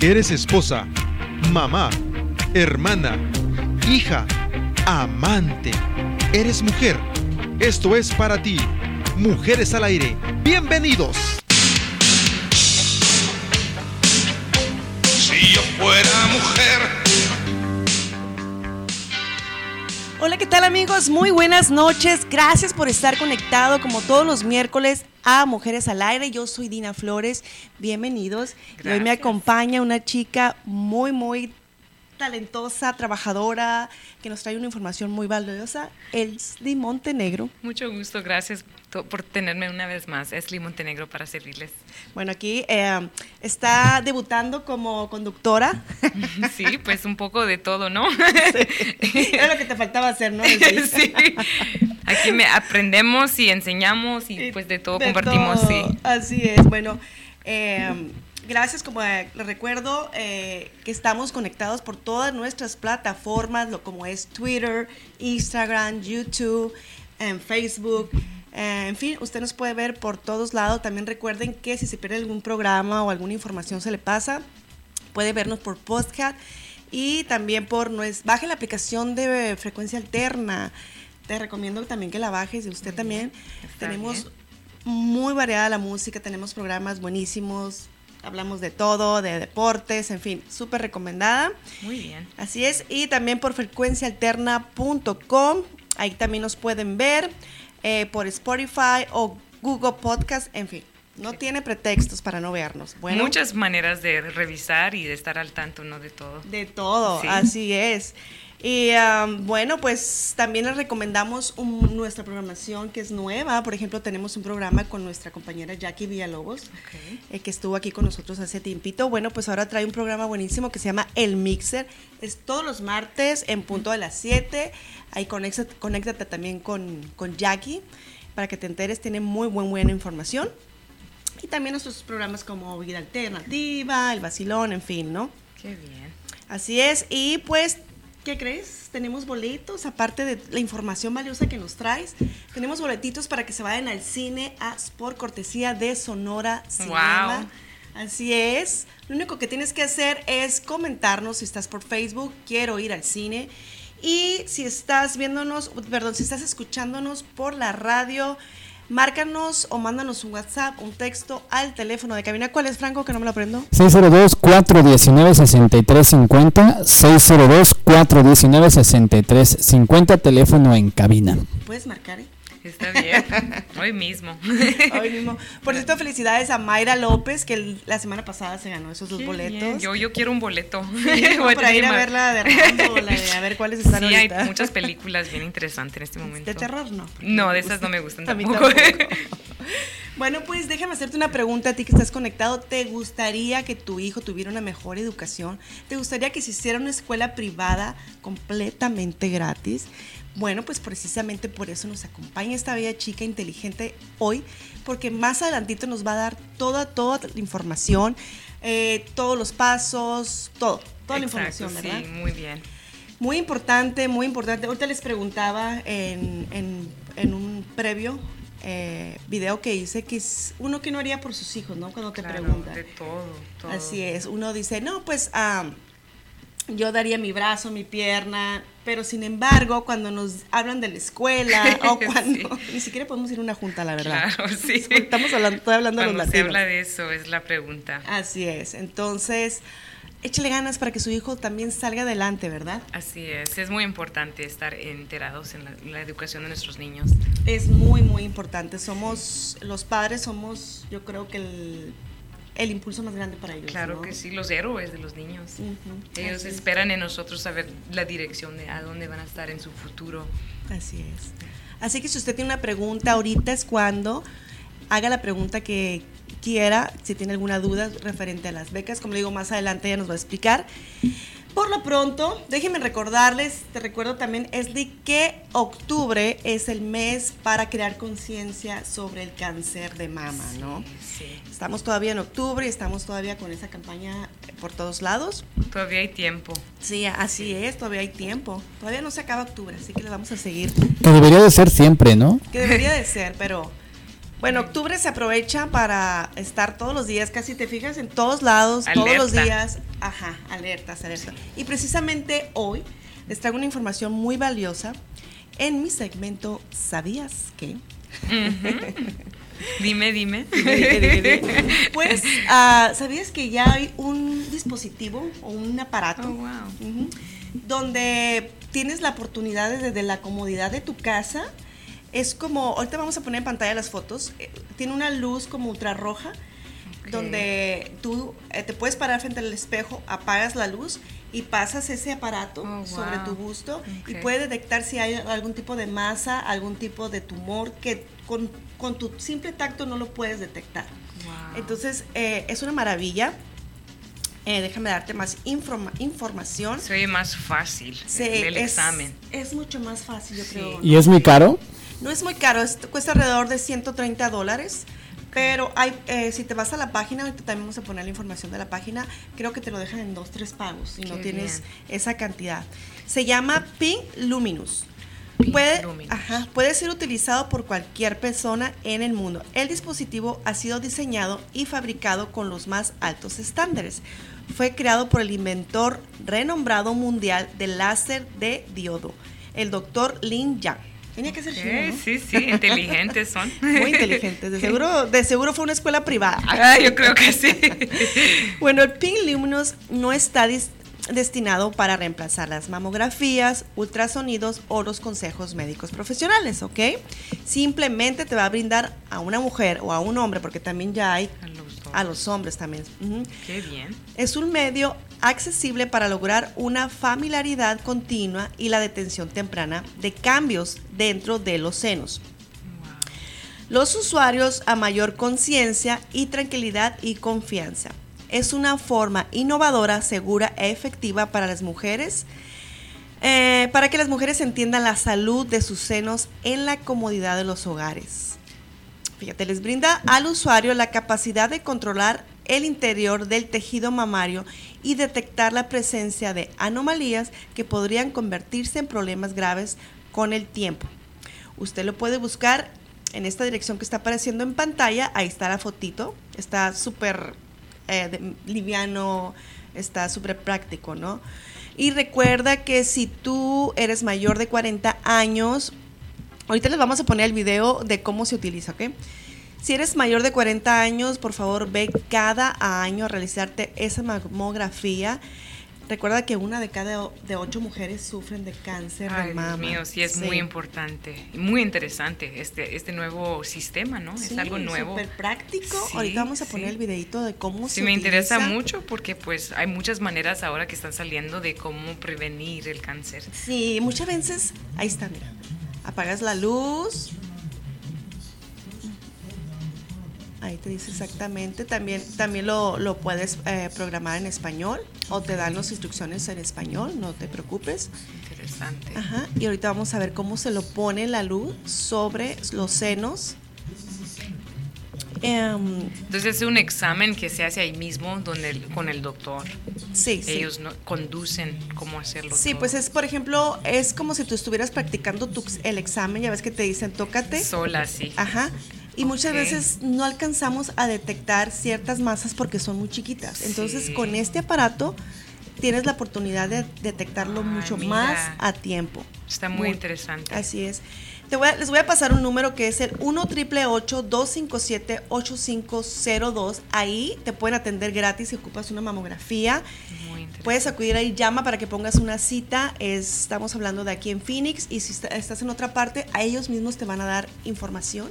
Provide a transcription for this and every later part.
Eres esposa, mamá, hermana, hija, amante. Eres mujer. Esto es para ti. Mujeres al aire. Bienvenidos. Hola, ¿qué tal amigos? Muy buenas noches. Gracias por estar conectado como todos los miércoles a Mujeres al Aire. Yo soy Dina Flores. Bienvenidos. Y hoy me acompaña una chica muy, muy talentosa, trabajadora, que nos trae una información muy valiosa. Esli Montenegro. Mucho gusto, gracias por tenerme una vez más. Es Montenegro para servirles. Bueno, aquí eh, está debutando como conductora. Sí, pues un poco de todo, ¿no? Era lo que te faltaba hacer, ¿no? Sí. Aquí me aprendemos y enseñamos y pues de todo De compartimos, todo. sí. Así es, bueno. eh, gracias, como eh, les recuerdo, eh, que estamos conectados por todas nuestras plataformas, lo como es Twitter, Instagram, YouTube, en Facebook. Eh, en fin, usted nos puede ver por todos lados. También recuerden que si se pierde algún programa o alguna información se le pasa, puede vernos por podcast y también por nues- baje la aplicación de frecuencia alterna. Te recomiendo también que la bajes y usted también. Tenemos bien. muy variada la música, tenemos programas buenísimos, hablamos de todo, de deportes, en fin, súper recomendada. Muy bien. Así es, y también por frecuenciaalterna.com, ahí también nos pueden ver, eh, por Spotify o Google Podcast, en fin, no tiene pretextos para no vernos. Bueno, Muchas maneras de revisar y de estar al tanto, ¿no? De todo. de todo, Sí. así es. Y um, bueno, pues también les recomendamos un- nuestra programación que es nueva. Por ejemplo, tenemos un programa con nuestra compañera Jackie Villalobos, Ok. eh, que estuvo aquí con nosotros hace tiempito. Bueno, pues ahora trae un programa buenísimo que se llama El Mixer. Es todos los martes en punto de las 7. Ahí conéctate, conéctate también con, con Jackie para que te enteres. Tiene muy buen, buena información. Y también nuestros programas como Vida Alternativa, El Vacilón, en fin, ¿no? Qué bien. Así es, y pues, ¿qué crees? Tenemos boletos, aparte de la información valiosa que nos traes, tenemos boletitos para que se vayan al cine a por cortesía de Sonora Cinema. Wow. Así es. Lo único que tienes que hacer es comentarnos si estás por Facebook, quiero ir al cine. Y si estás viéndonos, perdón, si estás escuchándonos por la radio, márcanos o mándanos un WhatsApp, un texto al teléfono de cabina. ¿Cuál es, Franco? Que no me lo aprendo. 602-419-6350, 602-419-6350, teléfono en cabina. Puedes marcar, ¿eh? Está bien. Hoy mismo. Hoy mismo. Por cierto, felicidades a Mayra López, que la semana pasada se ganó esos dos boletos. bien. Yo, yo quiero un boleto. Sí, para ir a tener ver la de Rambo, la de- a ver cuáles están Sí, hay muchas películas bien interesantes en este momento. De terror, no. No, de esas no me gustan mí tampoco. Bueno, pues déjame hacerte una pregunta a ti que estás conectado. ¿Te gustaría que tu hijo tuviera una mejor educación? ¿Te gustaría que se hiciera una escuela privada completamente gratis? Bueno, pues precisamente por eso nos acompaña esta bella chica inteligente hoy, porque más adelantito nos va a dar toda, toda la información, eh, todos los pasos, todo, toda la Exacto, información, ¿verdad? Sí, muy bien. Muy importante, muy importante. Ahorita les preguntaba en, en- en un previo eh, video que hice que es uno que no haría por sus hijos, ¿no? Cuando te Claro, preguntan. de todo, todo. Así es. Uno dice, no, pues ah, yo daría mi brazo, mi pierna, pero sin embargo, cuando nos hablan de la escuela o cuando ni siquiera podemos ir a una junta, la verdad. Claro, sí. Estamos hablando, estoy hablando de los Cuando se latinos. habla de eso es la pregunta. Así es. Entonces, échale ganas para que su hijo también salga adelante, ¿verdad? Así es, es muy importante estar enterados en la, en la educación de nuestros niños. Es muy, muy importante. Somos, los padres somos, yo creo que el, el impulso más grande para ellos. Claro ¿no? que sí, los héroes de los niños. Ujú, Ellos así es. esperan en nosotros saber la dirección de a dónde van a estar en su futuro. Así es. Así que si usted tiene una pregunta, ahorita es cuando haga la pregunta que quiera, si tiene alguna duda referente a las becas. Como le digo, más adelante ella nos va a explicar. Por lo pronto, déjenme recordarles, te recuerdo también, es de que octubre es el mes para crear conciencia sobre el cáncer de mama, ¿no? Sí. Estamos todavía en octubre y estamos todavía con esa campaña por todos lados. Todavía hay tiempo. Sí, así es, todavía hay tiempo. Todavía no se acaba octubre, así que le vamos a seguir. Que debería de ser siempre, ¿no? Que debería de ser, pero bueno, octubre se aprovecha para estar todos los días, casi te fijas en todos lados, todos los días. Ajá, alertas, alertas. Y precisamente hoy les traigo una información muy valiosa en mi segmento ¿Sabías qué? Dime, dime. Pues, ah, ¿sabías que ya hay un dispositivo o un aparato Oh, wow. Ujú. donde tienes la oportunidad de, desde la comodidad de tu casa? Es como, ahorita vamos a poner en pantalla las fotos, eh, tiene una luz como ultrarroja Ok. donde tú eh, te puedes parar frente al espejo, apagas la luz y pasas ese aparato Oh, sobre tu busto y puede detectar si hay algún tipo de masa, algún tipo de tumor que con, con tu simple tacto no lo puedes detectar. Wow. Entonces, eh, es una maravilla. Eh, déjame darte más informa- información. Se oye más fácil Se- el, es, examen. Es mucho más fácil, yo Sí. creo. ¿Y es muy caro? No es muy caro, es- cuesta alrededor de 130 dólares. Pero hay, eh, si te vas a la página, ahorita también vamos a poner la información de la página, creo que te lo dejan en dos, tres pagos y no tienes bien. esa cantidad. Se llama Pink Luminous. Pink Puede, Luminous. ajá, puede ser utilizado por cualquier persona en el mundo. El dispositivo ha sido diseñado y fabricado con los más altos estándares. Fue creado por el inventor renombrado mundial del láser de diodo, el doctor Lin Yang. Tenía que ser Eh, ¿no? Sí, sí, inteligentes son. Muy inteligentes. De seguro, de seguro fue una escuela privada. Ah, yo creo que sí. Bueno, el Pink Luminous no está destinado para reemplazar las mamografías, ultrasonidos o los consejos médicos profesionales, ¿ok? Simplemente te va a brindar a una mujer o a un hombre, porque también ya hay A los a los hombres también. Qué bien. es un medio accesible para lograr una familiaridad continua y la detención temprana de cambios dentro de los senos. Los usuarios a mayor conciencia y tranquilidad y confianza. Es una forma innovadora, segura e efectiva para las mujeres, eh, para que las mujeres entiendan la salud de sus senos en la comodidad de los hogares. Fíjate, les brinda al usuario la capacidad de controlar el interior del tejido mamario y detectar la presencia de anomalías que podrían convertirse en problemas graves con el tiempo. Usted lo puede buscar en esta dirección que está apareciendo en pantalla. Ahí está la fotito. Está súper eh, liviano, está súper práctico, ¿no? Y recuerda que si tú eres mayor de 40 años, ahorita les vamos a poner el video de cómo se utiliza, ¿ok? Si eres mayor de 40 años, por favor ve cada año a realizarte esa mamografía. Recuerda que una de cada de ocho mujeres sufren de cáncer Ay, de mama. Dios mío, sí es muy importante muy interesante este, este nuevo sistema, ¿no? Sí, es algo nuevo. Súper práctico. Sí, Ahorita vamos a poner sí. el videito de cómo se Sí, me interesa utiliza. mucho porque pues hay muchas maneras ahora que están saliendo de cómo prevenir el cáncer. Sí, muchas veces, ahí está, mira. Apagas la luz. Ahí te dice exactamente. También, también lo, lo puedes eh, programar en español o te dan las instrucciones en español, no te preocupes. Interesante. Ajá. Y ahorita vamos a ver cómo se lo pone la luz sobre los senos. Em, Entonces es un examen que se hace ahí mismo donde el- con el doctor. sí, sí. Ellos no, conducen cómo hacerlo. Sí, todo. pues es, por ejemplo, es como si tú estuvieras practicando tu, el examen, ya ves que te dicen, tócate. sola, sí. Ajá. Y muchas Ok. veces no alcanzamos a detectar ciertas masas porque son muy chiquitas. Entonces, Sí. con este aparato tienes la oportunidad de detectarlo Ay, mucho mira. más a tiempo. Está muy, interesante. Así es. Te voy a- les voy a pasar un número que es el 1 257 8502 Ahí te pueden atender gratis si ocupas una mamografía. Muy. Puedes acudir ahí, llama para que pongas una cita. Es- estamos hablando de aquí en Phoenix y si está- estás en otra parte, a ellos mismos te van a dar información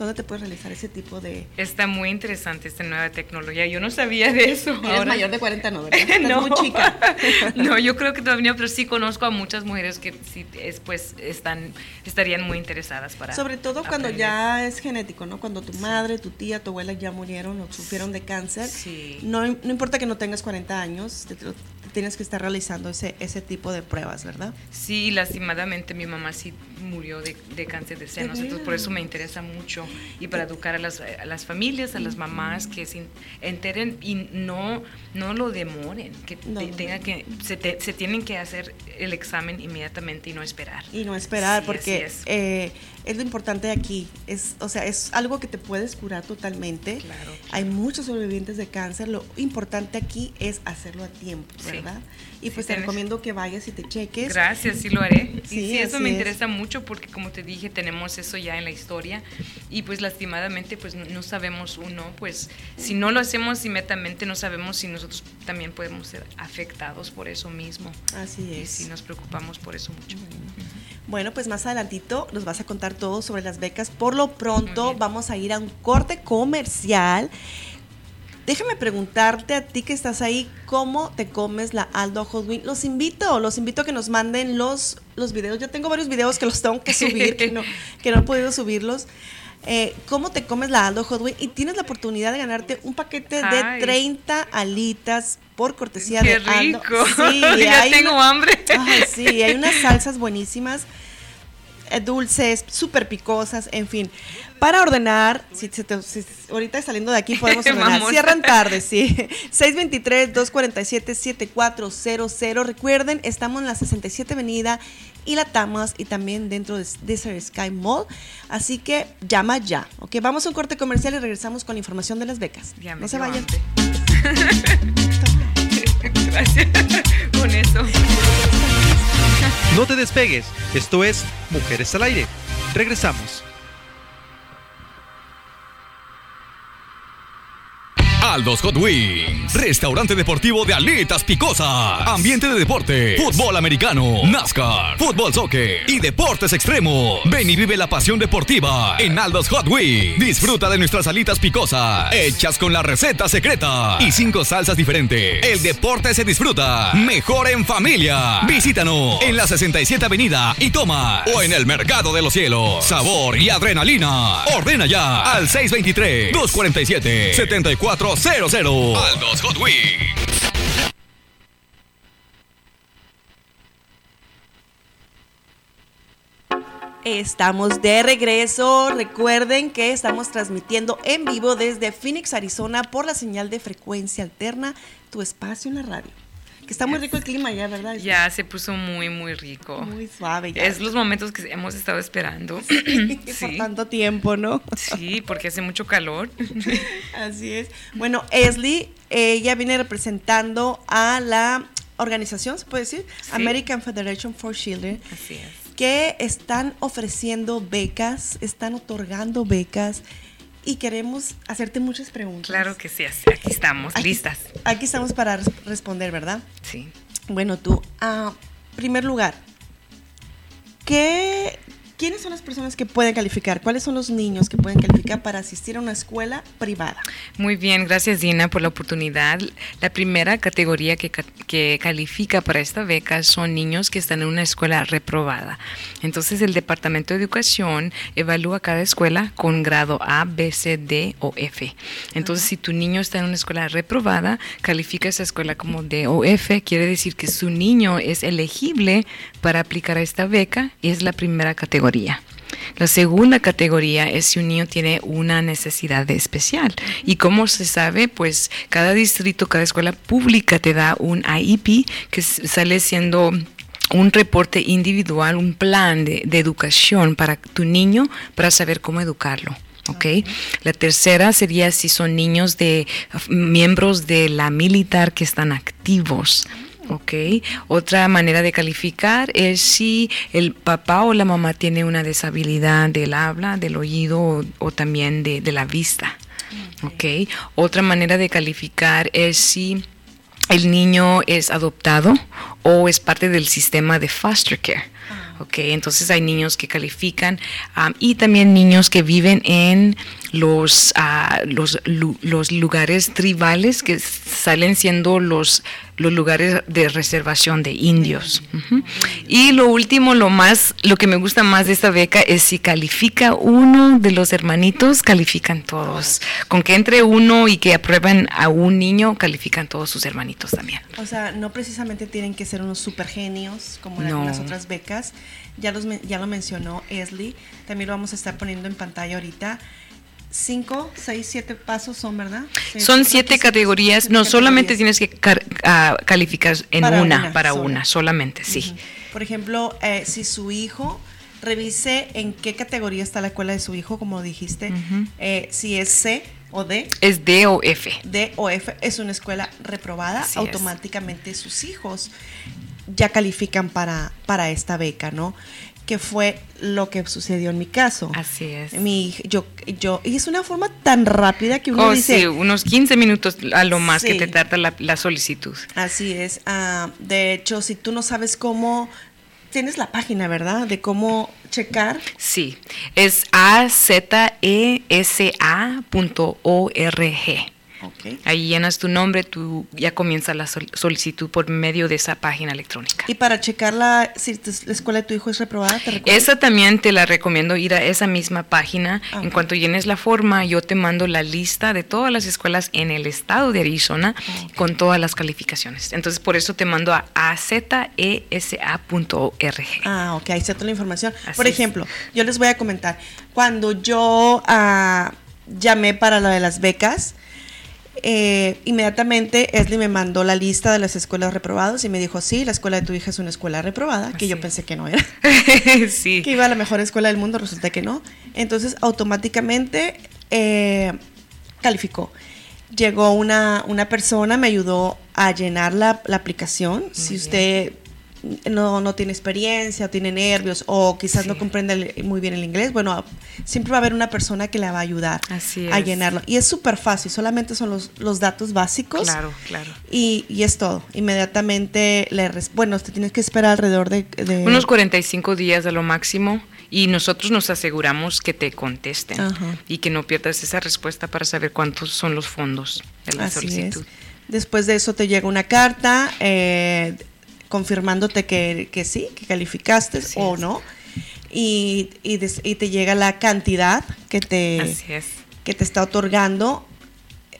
¿Dónde te puedes realizar ese tipo de... Está muy interesante esta nueva tecnología. Yo no sabía de eso. Eres Ahora- mayor de 40, ¿no? ¿verdad? Estás no, muy chica. no, yo creo que todavía, pero sí conozco a muchas mujeres que sí después están, estarían muy interesadas para. Sobre todo cuando aprender. ya es genético, ¿no? Cuando tu madre, tu tía, tu abuela ya murieron o sufrieron de cáncer. Sí. No, no importa que no tengas 40 años, te, te tienes que estar realizando ese, ese tipo de pruebas, ¿verdad? Sí, lastimadamente mi mamá sí murió de, de cáncer de senos, ¿De entonces por eso me interesa mucho y para educar a las, a las familias, a las mamás que se enteren y no, no lo demoren, que No. te- tenga que se, te- se tienen que hacer el examen inmediatamente y no esperar. Y no esperar, Sí, porque es. eh, es lo importante de aquí. Es, o sea, es algo que te puedes curar totalmente. Claro. Hay muchos sobrevivientes de cáncer. Lo importante aquí es hacerlo a tiempo, Sí. ¿verdad? Y Sí, pues te tienes- recomiendo que vayas y te cheques. Gracias, sí lo haré. Sí, y sí, eso me es. interesa mucho porque como te dije, tenemos eso ya en la historia y pues lastimadamente pues no- sabemos uno, pues si no lo hacemos inmediatamente no sabemos si nosotros también podemos ser afectados por eso mismo. Así Y es. sí nos preocupamos por eso mucho. Bueno, pues más adelantito nos vas a contar todo sobre las becas. Por lo pronto vamos a ir a un corte comercial. Déjame preguntarte a ti que estás ahí, ¿cómo te comes la Aldo Hot Wing? Los invito, los invito a que nos manden los, los videos. Yo tengo varios videos que los tengo que subir, que no, que no he podido subirlos. Eh, ¿Cómo te comes la Aldo Hot? Y tienes la oportunidad de ganarte un paquete de Ay. 30 alitas por cortesía ¡Qué de Aldo. rico! Sí, ya tengo una- hambre. Ay, sí, hay unas salsas buenísimas, eh, dulces, súper picosas, en fin. Para ordenar, si, se te- si- ahorita saliendo de aquí podemos ordenar. Cierran tarde, sí. 623-247-7400. Recuerden, estamos en la 67 Avenida y la Tamas y también dentro de Desert Sky Mall. Así que llama ya. Ok, vamos a un corte comercial y regresamos con la información de las becas. Ya no se vayan. Gracias. Con eso. No te despegues, esto es Mujeres al Aire. Regresamos. Aldos Hot Wings, restaurante deportivo de alitas picosas, ambiente de deporte, fútbol americano, NASCAR, fútbol soccer y deportes extremos. Ven y vive la pasión deportiva en Aldos Hot Wings. Disfruta de nuestras alitas picosas, hechas con la receta secreta y cinco salsas diferentes. El deporte se disfruta mejor en familia. Visítanos en la 67 Avenida y toma o en el Mercado de los Cielos. Sabor y adrenalina. Ordena ya al 623-247-7400. Aldos Hot Wings. Estamos de regreso. Recuerden que estamos transmitiendo en vivo desde Phoenix, Arizona, por la señal de frecuencia alterna, tu espacio en la radio. Que está muy rico el clima ya, ¿verdad? Ya se puso muy, muy rico. Muy suave ya. Es los momentos que hemos estado esperando. Por Sí, tanto tiempo, ¿no? sí, porque hace mucho calor. Así es. Bueno, Esli, ella viene representando a la organización, se puede decir, Sí. American Federation for Children, Así es. que están ofreciendo becas, están otorgando becas y queremos hacerte muchas preguntas. Claro que sí, así- aquí estamos, Aquí- listas. Aquí estamos para res- responder, ¿verdad? Sí. Bueno, tú, a primer lugar, ¿qué, ¿quiénes son las personas que pueden calificar? ¿Cuáles son los niños que pueden calificar para asistir a una escuela privada? Muy bien, gracias Dina por la oportunidad. La primera categoría que, que califica para esta beca son niños que están en una escuela reprobada. Entonces el Departamento de Educación evalúa cada escuela con grado A, B, C, D o F. Entonces si tu niño está en una escuela reprobada, califica esa escuela como D o F, quiere decir que su niño es elegible para aplicar a esta beca y es la primera categoría. La segunda categoría es si un niño tiene una necesidad especial. Y como se sabe, pues cada distrito, cada escuela pública te da un IEP que sale siendo un reporte individual, un plan de, educación para tu niño para saber cómo educarlo. ¿ok? La tercera sería si son niños de miembros de la militar que están activos. ¿Ok? Otra manera de calificar es si el papá o la mamá tiene una deshabilidad del habla, del oído o, o también de, de la vista. ¿ok? Otra manera de calificar es si el niño es adoptado o es parte del sistema de foster care. ¿ok? Entonces hay niños que califican am, y también niños que viven en los, ah, los, lu- los lugares tribales que salen siendo los, los lugares de reservación de indios. Ujú. Y lo último, lo más, lo que me gusta más de esta beca es si califica uno de los hermanitos, califican todos. Con que entre uno y que aprueben a un niño, califican todos sus hermanitos también. O sea, no precisamente tienen que ser unos super genios como en No. algunas otras becas. Ya, los, ya lo mencionó Esli. También lo vamos a estar poniendo en pantalla ahorita. Cinco, seis, siete pasos son, ¿verdad? Son siete categorías, siete no solamente tienes que ah, calificar en Para una, una para sola. una, solamente, sí. Por ejemplo, eh, si su hijo, revise en qué categoría está la escuela de su hijo, como dijiste, eh, si es C o D. Es D o F. D o F es una escuela reprobada, Así es. automáticamente sus hijos ya califican para, para esta beca, ¿no? Que fue lo que sucedió en mi caso. Así es. Mi, yo, yo, y es una forma tan rápida que uno Oh, dice, sí, unos 15 minutos a lo más que te tarda la, la solicitud. Así es. ah, de hecho, si tú no sabes cómo, tienes la página, ¿verdad? De cómo checar. Sí, es azesa.org. Ahí llenas tu nombre, tú ya comienza la sol- solicitud por medio de esa página electrónica. Y para checarla, si la escuela de tu hijo es reprobada, te. Esa también te la recomiendo ir a esa misma página. Ah, En cuanto llenes la forma, yo te mando la lista de todas las escuelas en el estado de Arizona Ah, con todas las calificaciones. Entonces, por eso te mando a azesa.org. Ah, ok, ahí está toda la información. Así Por es. ejemplo, yo les voy a comentar, cuando yo ah, llamé para lo de las becas, eh, inmediatamente Esli me mandó la lista de las escuelas reprobadas y me dijo, sí, la escuela de tu hija es una escuela reprobada, que yo pensé que no era, sí. que iba a la mejor escuela del mundo, resulta que no. Entonces, automáticamente eh, calificó. Llegó una, una persona, me ayudó a llenar la, la aplicación. si bien. usted no, no tiene experiencia, o tiene nervios, o quizás no comprende muy bien el inglés, bueno, siempre va a haber una persona que la va a ayudar Así a llenarlo. Y es súper fácil, solamente son los, los datos básicos. Claro, claro. Y, y es todo. Inmediatamente le bueno, usted tiene que esperar alrededor de, de- Unos 45 días a lo máximo y nosotros nos aseguramos que te contesten Ajá. y que no pierdas esa respuesta para saber cuántos son los fondos de la Así solicitud. es. Después de eso te llega una carta eh, confirmándote que, que sí, que calificaste Así o es. no. Y, y, des- y te llega la cantidad que te, Así es. que te está otorgando.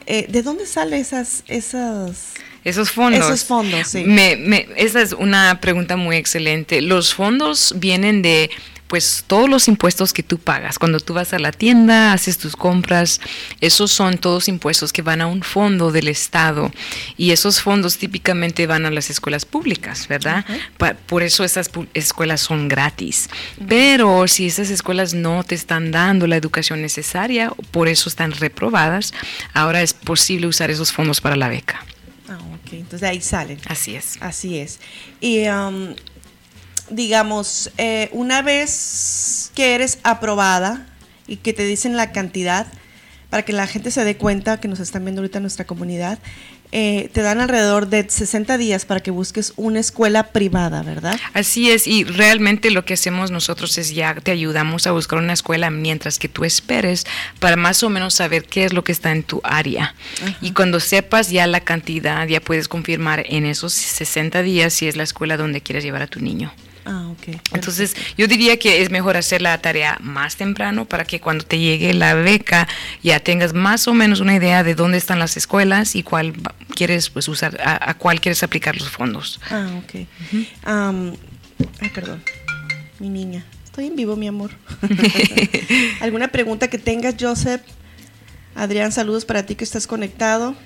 Eh, ¿De dónde salen esas, esas? Esos fondos. Esos fondos, sí. Me- me- esa es una pregunta muy excelente. Los fondos vienen de pues todos los impuestos que tú pagas. Cuando tú vas a la tienda, haces tus compras, esos son todos impuestos que van a un fondo del Estado y esos fondos típicamente van a las escuelas públicas, ¿verdad? Pa- por eso esas escuelas son gratis. Pero si esas escuelas no te están dando la educación necesaria, por eso están reprobadas, ahora es posible usar esos fondos para la beca. Ah, ok. Entonces de ahí salen. Así es. Así es. Y um, digamos, eh, una vez que eres aprobada y que te dicen la cantidad, para que la gente se dé cuenta que nos están viendo ahorita en nuestra comunidad, eh, te dan alrededor de 60 días para que busques una escuela privada, ¿verdad? Así es, y realmente lo que hacemos nosotros es ya te ayudamos a buscar una escuela mientras que tú esperes para más o menos saber qué es lo que está en tu área. Y cuando sepas ya la cantidad, ya puedes confirmar en esos 60 días si es la escuela donde quieres llevar a tu niño. Ah, ok. Entonces, yo diría que es mejor hacer la tarea más temprano para que cuando te llegue la beca ya tengas más o menos una idea de dónde están las escuelas y cuál quieres pues usar, a, a cuál quieres aplicar los fondos. Ah, ok. Am, ay, perdón. Mi niña. Estoy en vivo, mi amor. ¿Alguna pregunta que tengas, Joseph? Adrián, saludos para ti que estás conectado.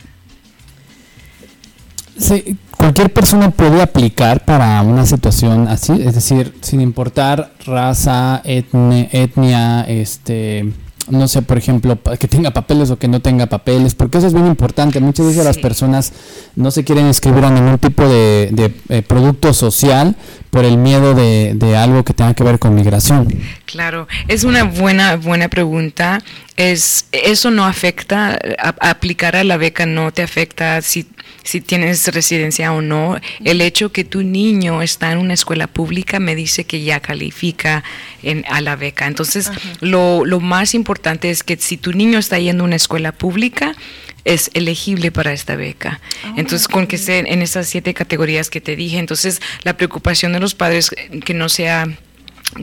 Sí, cualquier persona puede aplicar para una situación así, es decir, sin importar raza, etne- etnia, este, no sé, por ejemplo, que tenga papeles o que no tenga papeles, porque eso es bien importante. Muchas veces las personas no se quieren inscribir a ningún tipo de, de, eh, producto social por el miedo de, de algo que tenga que ver con migración. Claro, es una buena buena pregunta. Es eso no afecta a- aplicar a la beca no te afecta si si tienes residencia o no. El hecho que tu niño está en una escuela pública me dice que ya califica en, a la beca. Entonces, lo, lo más importante es que si tu niño está yendo a una escuela pública, es elegible para esta beca. entonces, con que esté en esas siete categorías que te dije, entonces la preocupación de los padres eh, que no sea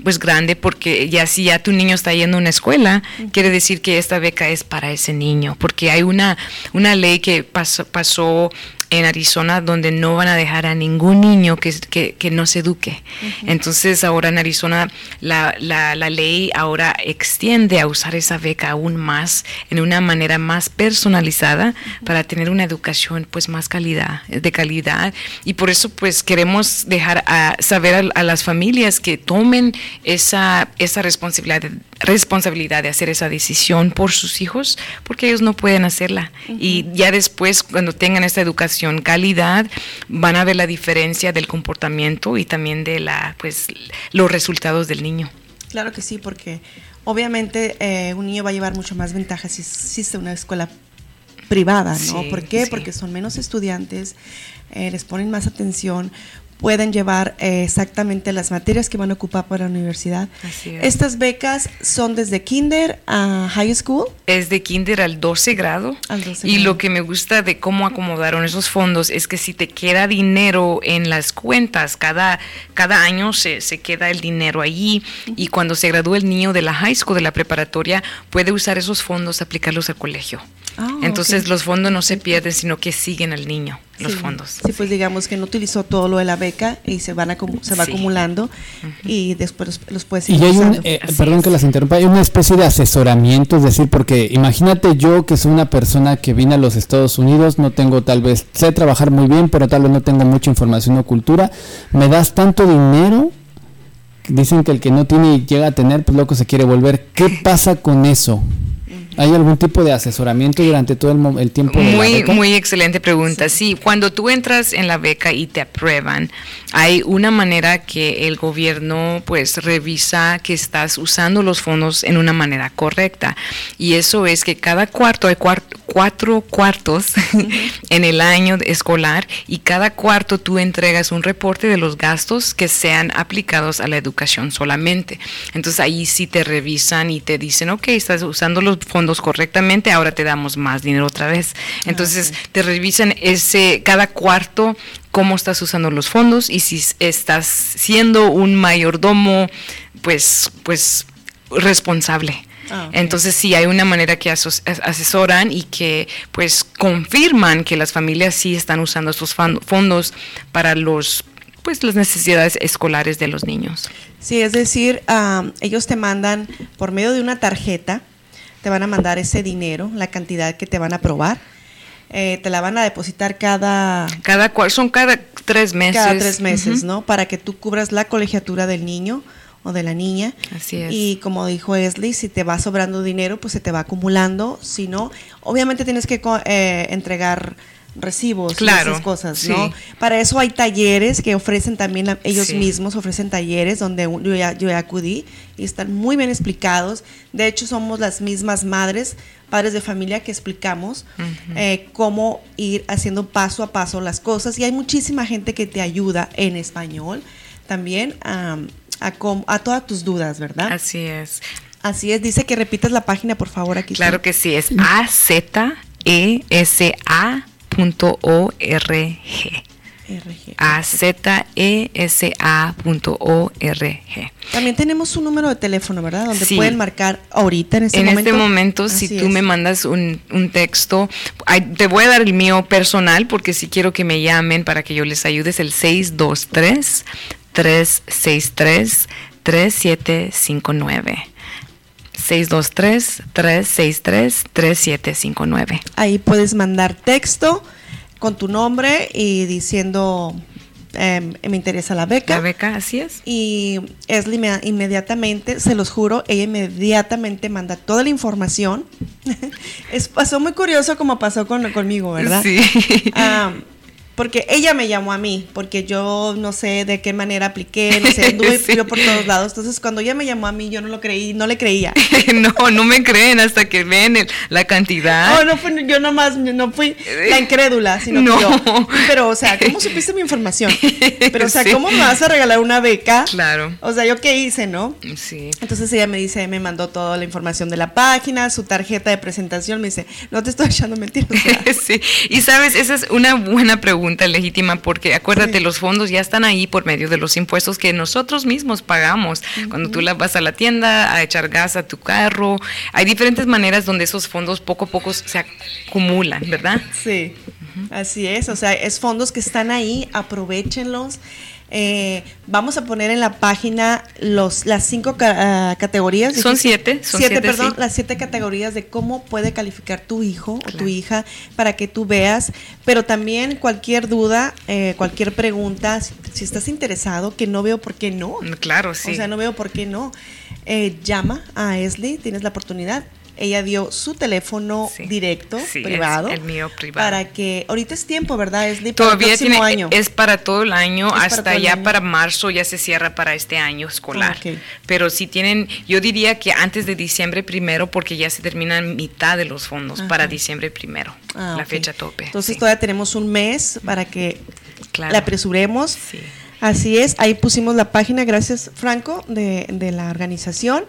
pues grande porque ya si ya tu niño está yendo a una escuela, quiere decir que esta beca es para ese niño, porque hay una, una ley que pasó, pasó en Arizona donde no van a dejar a ningún niño que, que, que no se eduque. Entonces ahora en Arizona la, la, la, ley ahora extiende a usar esa beca aún más en una manera más personalizada para tener una educación pues más calidad, de calidad. Y por eso pues queremos dejar a saber a, a las familias que tomen esa, esa responsabilidad, responsabilidad de hacer esa decisión por sus hijos porque ellos no pueden hacerla. Y ya después cuando tengan esta educación calidad, van a ver la diferencia del comportamiento y también de la, pues, los resultados del niño. Claro que sí, porque obviamente eh, un niño va a llevar mucho más ventaja si existe una escuela privada, ¿no? Sí, ¿Por qué? sí. Porque son menos estudiantes, eh, les ponen más atención, pueden llevar eh, exactamente las materias que van a ocupar para la universidad. Así es. Estas becas son desde kinder a high school. Es de kinder al 12 grado. Al 12 y grado. lo que me gusta de cómo acomodaron esos fondos es que si te queda dinero en las cuentas, cada, cada año se, se queda el dinero allí y cuando se gradúa el niño de la high school, de la preparatoria, puede usar esos fondos, aplicarlos al colegio. Ah, Entonces los fondos no se pierden, sino que siguen al niño, los Sí. fondos. Sí, pues digamos que no utilizó todo lo de la beca y se van acumu- se va Sí. acumulando y después los, los puedes Y seguir hay un, eh, perdón es. que las interrumpa, hay una especie de asesoramiento, es decir, porque imagínate yo que soy una persona que vine a los Estados Unidos, no tengo tal vez, sé trabajar muy bien, pero tal vez no tengo mucha información o cultura, me das tanto dinero, dicen que el que no tiene y llega a tener, pues loco se quiere volver. ¿Qué pasa con eso? ¿Hay algún tipo de asesoramiento durante todo el, tiempo de la Muy, beca? muy excelente pregunta. Sí. cuando tú entras en la beca y te aprueban, hay una manera que el gobierno pues revisa que estás usando los fondos en una manera correcta. Y eso es que cada cuarto, hay cuatro cuartos en el año escolar y cada cuarto tú entregas un reporte de los gastos que sean aplicados a la educación solamente. Entonces ahí sí te revisan y te dicen, ok, estás usando los fondos correctamente, ahora te damos más dinero otra vez. Entonces te revisan ese cada cuarto cómo estás usando los fondos y si estás siendo un mayordomo, pues, pues responsable. Ah. Entonces sí hay una manera que asesoran y que pues confirman que las familias sí están usando estos fondos para los pues las necesidades escolares de los niños. Sí, es decir, ellos te mandan por medio de una tarjeta, te van a mandar ese dinero, la cantidad que te van a aprobar. Eh, te la van a depositar cada, Cada cual son cada tres meses. cada tres meses. ¿no? Para que tú cubras la colegiatura del niño o de la niña. Así es. Y como dijo Esli, si te va sobrando dinero, pues se te va acumulando. Si no, obviamente tienes que eh, entregar recibos Claro, y esas cosas, sí. ¿no? Para eso hay talleres que ofrecen también ellos Sí. mismos, ofrecen talleres donde yo ya, yo ya acudí y están muy bien explicados. De hecho, somos las mismas madres, padres de familia que explicamos eh, cómo ir haciendo paso a paso las cosas y hay muchísima gente que te ayuda en español también am, a, todas tus dudas, ¿verdad? Así es. Así es, dice que repitas la página, por favor, aquí. Claro que sí, es azesa.org. RG. azesa.org. También tenemos un número de teléfono, ¿verdad? Donde Sí. pueden marcar ahorita en este en momento. este momento, si tú es. me mandas un, un texto, ay, te voy a dar el mío personal porque si quiero que me llamen para que yo les ayude, es el 623-363-3759. 623-363-3759. Ahí puedes mandar texto con tu nombre y diciendo em, me interesa la beca. ¿La beca? Así es. Y Esli me- inmediatamente, se los juro, ella inmediatamente manda toda la información. es, pasó muy curioso como pasó con, conmigo, ¿verdad? Sí. Ah, porque ella me llamó a mí, porque yo no sé de qué manera apliqué, no sé, anduve Sí. yo por todos lados. Entonces, cuando ella me llamó a mí, yo no lo creí, no le creía. no, no me creen hasta que ven el- la cantidad. Oh, no fui, yo nomás, no fui la incrédula, sino No. que yo. Pero, o sea, ¿cómo supiste mi información? Pero, o sea, Sí. ¿cómo me vas a regalar una beca? Claro. O sea, ¿yo qué hice, no? Sí. Entonces ella me dice, me mandó toda la información de la página, su tarjeta de presentación, me dice, no te estoy echando mentiras. o sea, Sí, y sabes, esa es una buena pregunta legítima porque acuérdate, Sí. los fondos ya están ahí por medio de los impuestos que nosotros mismos pagamos. Cuando tú la vas a la tienda a echar gas a tu carro, hay diferentes maneras donde esos fondos poco a poco se acumulan, ¿verdad? Sí, así es. O sea, es fondos que están ahí, aprovechenlos. Eh, vamos a poner en la página los las cinco ca- ah, categorías. Son siete, son siete, siete, perdón, sí. las siete categorías de cómo puede calificar tu hijo o tu hija para que tú veas. Pero también cualquier duda, eh, cualquier pregunta, si, si estás interesado, que no veo por qué no. Mm, Claro, sí. O sea, no veo por qué no. Eh, llama a Esli, tienes la oportunidad. Ella dio su teléfono Sí. directo, Sí, es privado. el mío privado. Para que, ahorita es tiempo, ¿verdad, Esli? Para Todavía el próximo tiene, año. es para todo el año, Es para hasta ya año. para marzo ya se cierra para este año escolar. Pero si tienen, yo diría que antes de diciembre primero, porque ya se terminan mitad de los fondos Ajá. para diciembre primero, Ah, la fecha tope. Entonces sí. todavía tenemos un mes para que Claro. la apresuremos. Sí. Así es, ahí pusimos la página, gracias Franco, de, de la organización.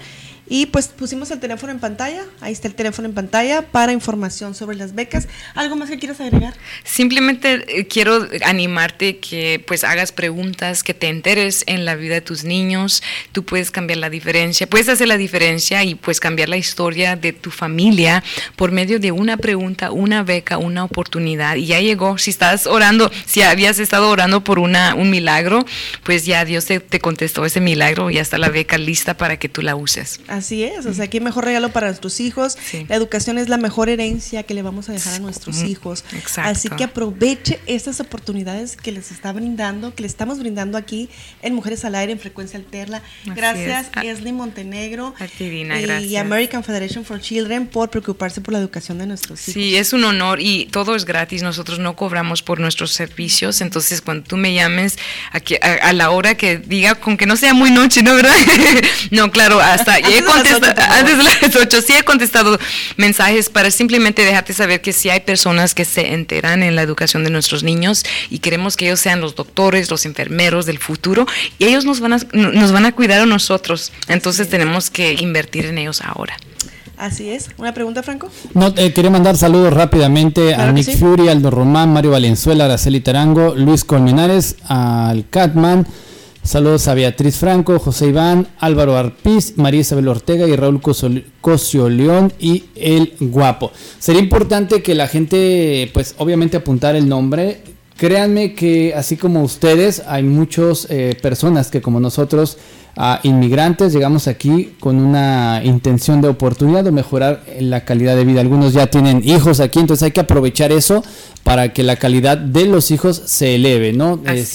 Y pues pusimos el teléfono en pantalla, ahí está el teléfono en pantalla para información sobre las becas. ¿Algo más que quieras agregar? Simplemente eh, quiero animarte que pues hagas preguntas, que te enteres en la vida de tus niños. Tú puedes cambiar la diferencia, puedes hacer la diferencia y pues cambiar la historia de tu familia por medio de una pregunta, una beca, una oportunidad. Y ya llegó. Si estás orando, si habías estado orando por una, un milagro, pues ya Dios te, te contestó ese milagro y ya está la beca lista para que tú la uses. Así es, o sea, qué mejor regalo para nuestros hijos. Sí. La educación es la mejor herencia que le vamos a dejar a nuestros Mm, hijos. exacto. Así que aproveche estas oportunidades que les está brindando, que le estamos brindando aquí en Mujeres al Aire, en Frecuencia Alterna. Así Gracias, es. A- Esli Montenegro a ti, Dina, y gracias. American Federation for Children por preocuparse por la educación de nuestros hijos. Sí, es un honor y todo es gratis. Nosotros no cobramos por nuestros servicios. Entonces, cuando tú me llames a, que- a, a la hora que diga, con que no sea muy noche, ¿no, verdad? no, claro, hasta he contestado, antes de las 8 sí he contestado mensajes para simplemente dejarte saber que sí hay personas que se enteran en la educación de nuestros niños y queremos que ellos sean los doctores, los enfermeros del futuro y ellos nos van a, nos van a cuidar a nosotros. Entonces, tenemos que invertir en ellos ahora. Así es. ¿Una pregunta, Franco? No, eh, quería mandar saludos rápidamente Claro a Nick sí. Fury, Aldo Román, Mario Valenzuela, Araceli Tarango, Luis Colmenares, al Catman. Saludos a Beatriz Franco, José Iván, Álvaro Arpiz, María Isabel Ortega y Raúl Cosio León y El Guapo. Sería importante que la gente, pues obviamente apuntar el nombre. Créanme que así como ustedes, hay muchas personas que como nosotros, ah, inmigrantes, llegamos aquí con una intención de oportunidad de mejorar la calidad de vida. Algunos ya tienen hijos aquí, entonces hay que aprovechar eso para que la calidad de los hijos se eleve, ¿no? Eh, es.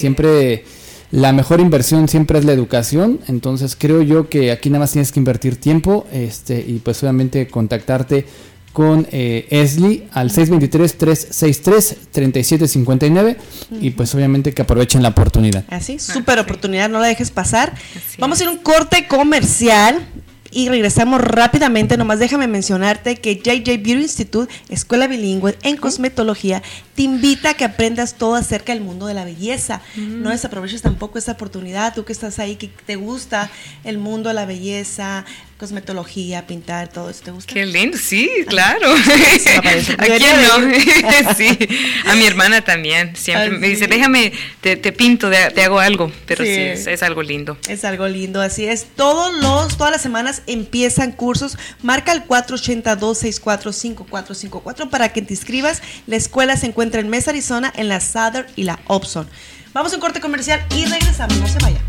La mejor inversión siempre es la educación, entonces creo yo que aquí nada más tienes que invertir tiempo este y pues obviamente contactarte con eh, Esli al 623-363-3759 y pues obviamente que aprovechen la oportunidad. Así, súper sí. oportunidad, no la dejes pasar. Así Vamos a ir a un corte comercial y regresamos rápidamente. Nomás déjame mencionarte que JJ Beauty Institute, escuela bilingüe en cosmetología, te invita a que aprendas todo acerca del mundo de la belleza. No desaproveches tampoco esta oportunidad, tú que estás ahí, que te gusta el mundo de la belleza, cosmetología, pintar, todo eso, ¿te gusta? Qué lindo, sí, claro. ¿A quién no? sí, a mi hermana también. Siempre Ah, me sí. dice, déjame, te, te pinto, te, te hago algo. Pero sí, Sí. es, es algo lindo. Es algo lindo, así es. Todos los, todas las semanas empiezan cursos. Marca el 482-645454 para que te inscribas. La escuela se encuentra en Mesa, Arizona, en la Southern y la Opson. Vamos a un corte comercial y regresamos. No se vayan.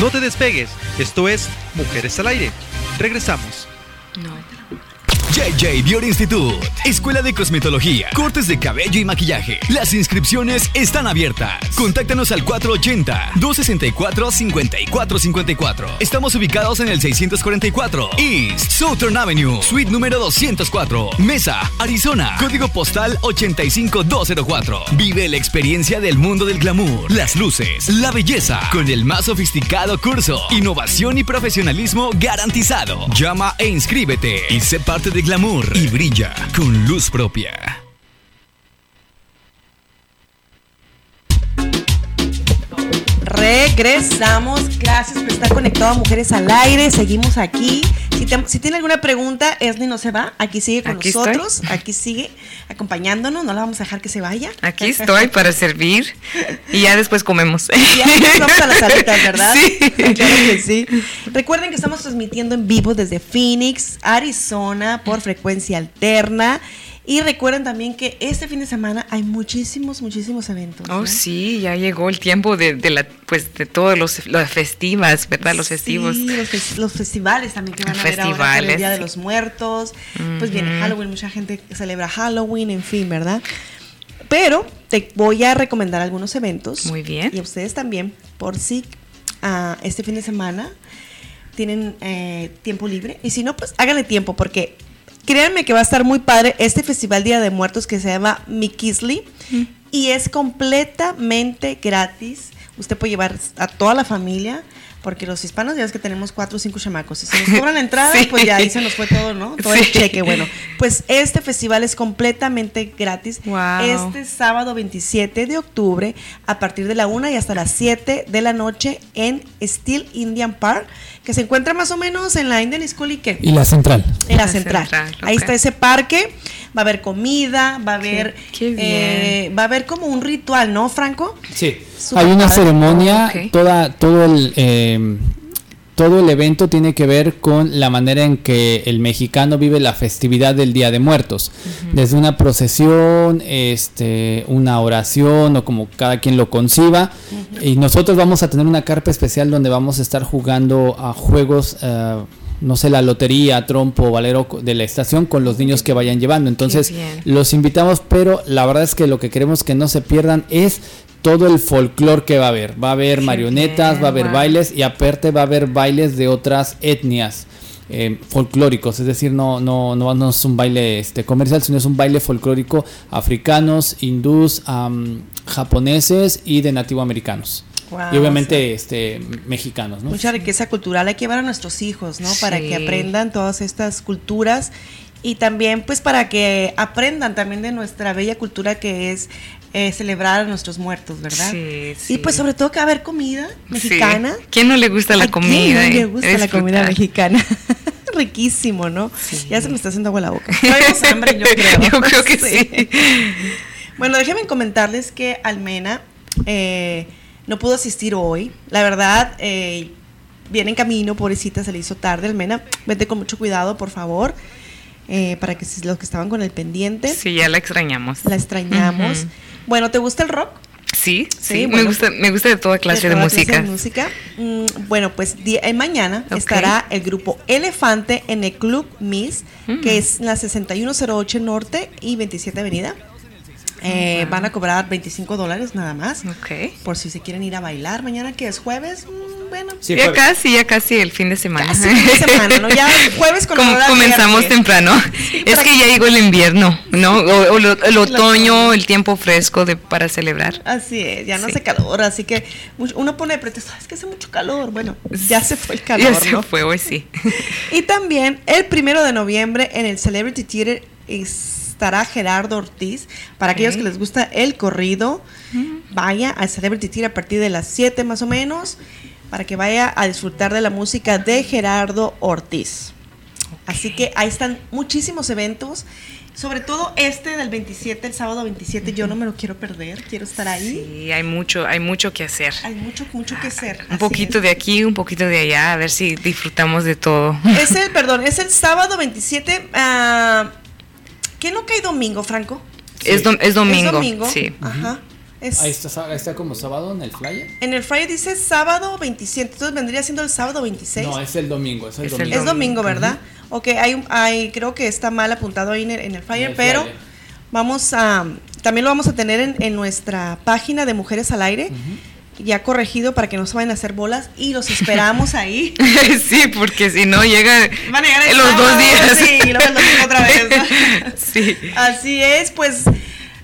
No te despegues. Esto es Mujeres al Aire. Regresamos. JJ Beauty Institute, Escuela de Cosmetología, cortes de cabello y maquillaje. Las inscripciones están abiertas. Contáctanos al 480-264-5454. Estamos ubicados en el 644 East Southern Avenue, suite número 204, Mesa, Arizona, código postal 85204. Vive la experiencia del mundo del glamour, las luces, la belleza, con el más sofisticado curso, innovación y profesionalismo garantizado. Llama e inscríbete y sé parte de glamour y brilla con luz propia. Regresamos. Gracias por estar conectado a Mujeres al Aire. Seguimos aquí. Si, te- si tiene alguna pregunta, Esli no se va. Aquí sigue con Aquí estoy. nosotros. Aquí sigue acompañándonos. No la vamos a dejar que se vaya. Aquí estoy para servir y ya después comemos. Y nos vamos a las salitas, ¿verdad? Sí. Claro que sí. Recuerden que estamos transmitiendo en vivo desde Phoenix, Arizona, por frecuencia alterna. Y recuerden también que este fin de semana hay muchísimos, muchísimos eventos. Oh, ¿no? sí, ya llegó el tiempo de, de la, pues, de todos los, las festivas, ¿verdad? Los festivos. Sí, los, fes- los festivales también que van a haber ahora el. Día de los Muertos. Pues viene Halloween, mucha gente celebra Halloween, en fin, ¿verdad? Pero te voy a recomendar algunos eventos. Muy bien. Y a ustedes también, por si ah, este fin de semana tienen eh, tiempo libre. Y si no, pues háganle tiempo, porque créanme que va a estar muy padre este festival Día de Muertos que se llama Mickeysley. Y es completamente gratis. Usted puede llevar a toda la familia. Porque los hispanos ya es que tenemos cuatro o cinco chamacos. Y si nos cobran la entrada, Sí. pues ya ahí se nos fue todo, ¿no? Todo el cheque. Bueno, pues este festival es completamente gratis. Wow. Este sábado 27 de octubre, a partir de la 1 y hasta las 7 de la noche en Steel Indian Park, que se encuentra más o menos en la Indian School y qué? Y la central. En la La central. central, Ahí está ese parque. Va a haber comida, va a haber. qué bien. eh, va a haber como un ritual, ¿no, Franco? Sí. Hay una padre. ceremonia, toda, todo el eh, todo el evento tiene que ver con la manera en que el mexicano vive la festividad del Día de Muertos. Desde una procesión, este, una oración o como cada quien lo conciba. Y nosotros vamos a tener una carpa especial donde vamos a estar jugando a juegos eh, no sé, la lotería, trompo, valero de la estación con los niños que vayan llevando. Entonces, los invitamos, pero la verdad es que lo que queremos que no se pierdan es todo el folclore que va a haber. Va a haber marionetas, va a haber bailes y aparte va a haber bailes de otras etnias. eh, folclóricos, es decir, no, no, no, no es un baile este, comercial, sino es un baile folclórico africanos, hindús, am, japoneses y de nativo americanos. Wow, y obviamente este, mexicanos, ¿no? Mucha riqueza cultural hay que llevar a nuestros hijos, ¿no? Para que aprendan todas estas culturas y también pues para que aprendan también de nuestra bella cultura que es eh, celebrar a nuestros muertos, ¿verdad? Sí, Y sí. pues sobre todo que va a haber comida mexicana. Sí. ¿Quién no le gusta la ¿A quién comida? no le eh? gusta la comida mexicana? Riquísimo, ¿no? Sí. Ya se me está haciendo agua la boca. Hambre, yo creo. Yo creo que sí. Bueno, déjenme comentarles que Almena eh, no pudo asistir hoy. La verdad, eh, viene en camino, pobrecita, se le hizo tarde. Almena, vete con mucho cuidado, por favor, eh, para que los que estaban con el pendiente, Sí, ya la extrañamos. la extrañamos. Ujú. Bueno, ¿te gusta el rock? Sí, sí, Sí, me gusta, me gusta de toda clase de, toda música. música. Mm, bueno, pues di- eh, mañana estará el grupo Elefante en el Club Miss, Mm. que es en la 6108 Norte y 27 Avenida. Eh, Van a cobrar 25 dólares nada más. Ok. Por si se quieren ir a bailar mañana, que es jueves. mm, bueno, Sí, ya jueves. casi, ya casi el fin de semana. casi fin de semana, ¿no? Ya jueves con Com- olor a comenzamos temprano. es que que- ya llegó el invierno, ¿no? O, o lo- el otoño, el tiempo fresco de, para celebrar. Así es, ya no Sí. hace calor, así que mucho- uno pone de pretexto, "Ah, es que hace mucho calor. Bueno, ya se fue el calor, ya se fue hoy, sí. Y también el primero de noviembre en el Celebrity Theater estará Gerardo Ortiz. Para aquellos que les gusta el corrido, vaya al Celebrity Theater a partir de las 7 más o menos, para que vaya a disfrutar de la música de Gerardo Ortiz. Así que ahí están muchísimos eventos. Sobre todo este del 27, el sábado 27, yo no me lo quiero perder, quiero estar ahí. Sí, hay mucho, hay mucho que hacer. Hay mucho, mucho que hacer. Un poquito de aquí, un poquito de allá, a ver si disfrutamos de todo. Es el, perdón, es el sábado 27. ah, ¿Qué no cae domingo, Franco? Es, dom- es domingo, Es domingo. sí. Ajá. Es- Ahí está, ahí está como sábado en el flyer. en el Friday dice sábado 27, entonces vendría siendo el sábado 26. No, es el domingo, es el Es el domingo. es domingo, ¿verdad? Ok, hay, un- hay, creo que está mal apuntado ahí en el, en el flyer, pero vamos a, también lo vamos a tener en, en nuestra página de Mujeres al Aire, ya corregido para que no se vayan a hacer bolas y los esperamos ahí. sí, porque si no llega Van a llegar los dos días. Sí, y luego el otra vez. ¿no? sí. Así es, pues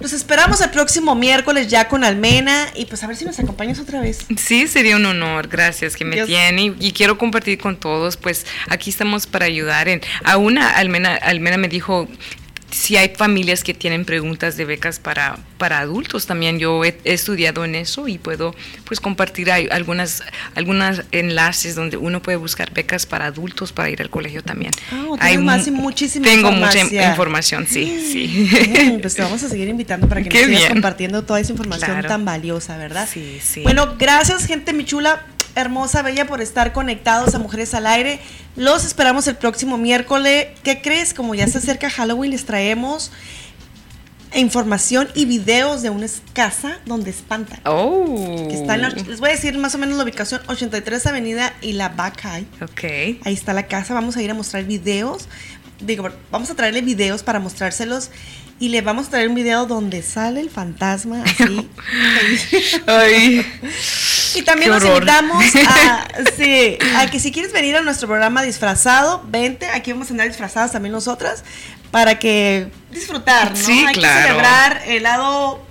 los esperamos el próximo miércoles ya con Almena y pues a ver si nos acompañas otra vez. Sí, sería un honor, gracias que me Dios- tiene y, y quiero compartir con todos, pues aquí estamos para ayudar. En, a una, Almena, Almena me dijo si hay familias que tienen preguntas de becas para, para adultos también. Yo he, he estudiado en eso y puedo pues compartir algunas, algunas enlaces donde uno puede buscar becas para adultos para ir al colegio también. Tienes Hay más y mu- muchísima Tengo mucha información. información, sí, sí. Pues te vamos a seguir invitando para que Qué nos sigas bien. compartiendo toda esa información Claro. tan valiosa, ¿verdad? Sí, sí. Bueno, gracias gente mi chula, hermosa, bella por estar conectados a Mujeres al Aire. Los esperamos el próximo miércoles. ¿Qué crees? Como ya se acerca Halloween, les traemos información y videos de una casa donde espantan. Oh. Que está en la- les voy a decir más o menos la ubicación 83 Avenida y la Bacay. Ok. Ahí está la casa, vamos a ir a mostrar videos. Digo, vamos a traerle videos para mostrárselos y le vamos a traer un video donde sale el fantasma así. Ay. y también nos invitamos a, sí, a que si quieres venir a nuestro programa disfrazado, vente, aquí vamos a andar disfrazadas también nosotras para que disfrutar, ¿no? Sí, Hay claro. que celebrar el lado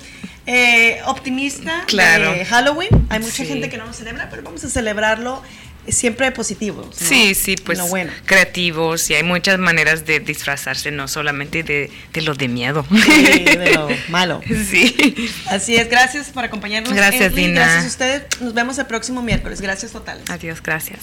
eh, optimista Claro. de Halloween. Hay mucha Sí. gente que no lo celebra, pero vamos a celebrarlo siempre positivo. ¿no? Sí, sí, pues Lo bueno. creativos y hay muchas maneras de disfrazarse, no solamente de, de lo de miedo. Sí, de lo malo. Sí. Así es, gracias por acompañarnos. Gracias, Edlin, Dina. Gracias a ustedes. Nos vemos el próximo miércoles. Gracias totales. Adiós, gracias.